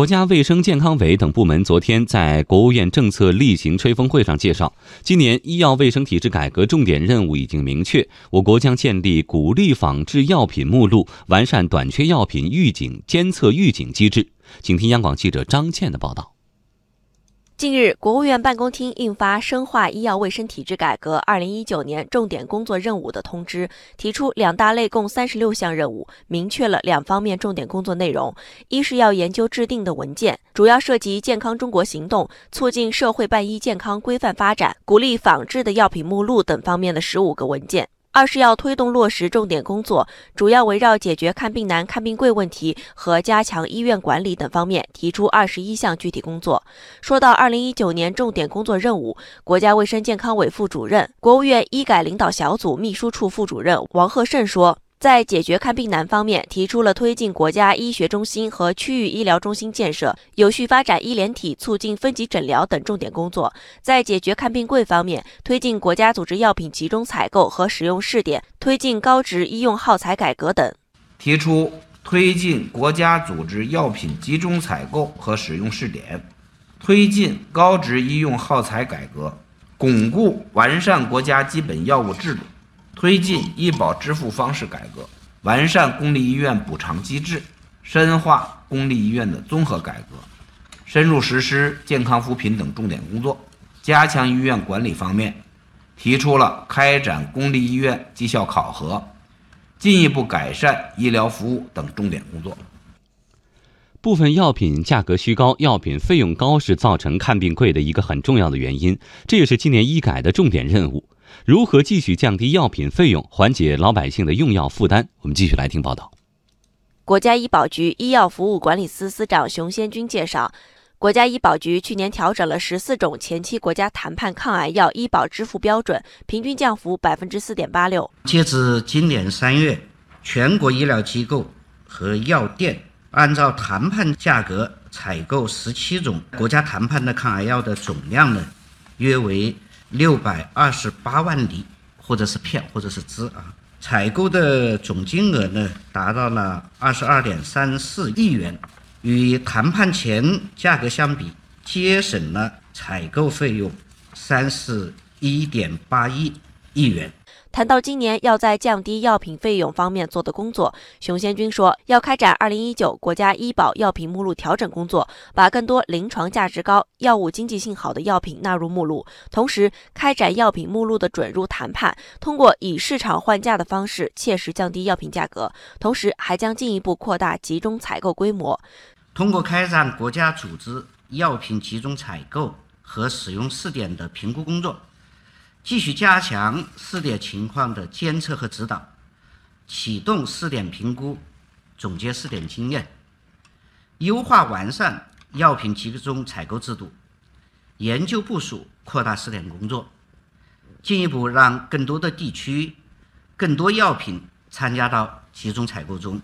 国家卫生健康委等部门昨天在国务院政策例行吹风会上介绍，今年医药卫生体制改革重点任务已经明确，我国将建立鼓励仿制药品目录，完善短缺药品预警监测预警机制。请听央广记者张倩的报道。近日，国务院办公厅印发《深化医药卫生体制改革二零一九年重点工作任务》的通知，提出两大类共三十六项任务，明确了两方面重点工作内容：一是要研究制定的文件，主要涉及健康中国行动、促进社会办医健康规范发展、鼓励仿制的药品目录等方面的十五个文件。二是要推动落实重点工作，主要围绕解决看病难、看病贵问题和加强医院管理等方面提出二十一项具体工作。说到二零一九年重点工作任务，国家卫生健康委副主任、国务院医改领导小组秘书处副主任王贺胜说。在解决看病难方面，提出了推进国家医学中心和区域医疗中心建设，有序发展医联体，促进分级诊疗等重点工作；在解决看病贵方面，推进国家组织药品集中采购和使用试点，推进高值医用耗材改革等。提出推进国家组织药品集中采购和使用试点，推进高值医用耗材改革，巩固完善国家基本药物制度。推进医保支付方式改革，完善公立医院补偿机制，深化公立医院的综合改革，深入实施健康扶贫等重点工作。加强医院管理方面，提出了开展公立医院绩效考核，进一步改善医疗服务等重点工作。部分药品价格虚高，药品费用高是造成看病贵的一个很重要的原因，这也是今年医改的重点任务。如何继续降低药品费用，缓解老百姓的用药负担？我们继续来听报道。国家医保局医药服务管理司司长熊先军介绍，国家医保局去年调整了十四种前期国家谈判抗癌药医保支付标准，平均降幅百分之四点八六。截至今年三月，全国医疗机构和药店按照谈判价格采购十七种国家谈判的抗癌药的总量呢，约为。六百二十八万粒，或者是片，或者是支啊，采购的总金额呢，达到了二十二点三四亿元，与谈判前价格相比，节省了采购费用三十一点八亿亿元。谈到今年要在降低药品费用方面做的工作，熊先军说，要开展二零一九国家医保药品目录调整工作，把更多临床价值高、药物经济性好的药品纳入目录，同时开展药品目录的准入谈判，通过以市场换价的方式切实降低药品价格，同时还将进一步扩大集中采购规模，通过开展国家组织药品集中采购和使用试点的评估工作。继续加强试点情况的监测和指导，启动试点评估，总结试点经验，优化完善药品集中采购制度，研究部署扩大试点工作，进一步让更多的地区、更多药品参加到集中采购中，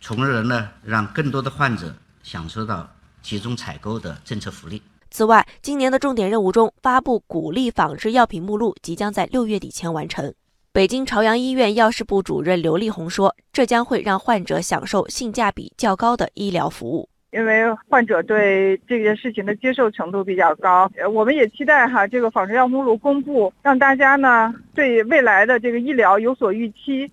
从而呢让更多的患者享受到集中采购的政策福利。此外，今年的重点任务中，发布鼓励仿制药品目录即将在六月底前完成。北京朝阳医院药事部主任刘丽红说：“这将会让患者享受性价比较高的医疗服务。”因为患者对这件事情的接受程度比较高，我们也期待哈这个仿制药目录公布，让大家呢对未来的这个医疗有所预期。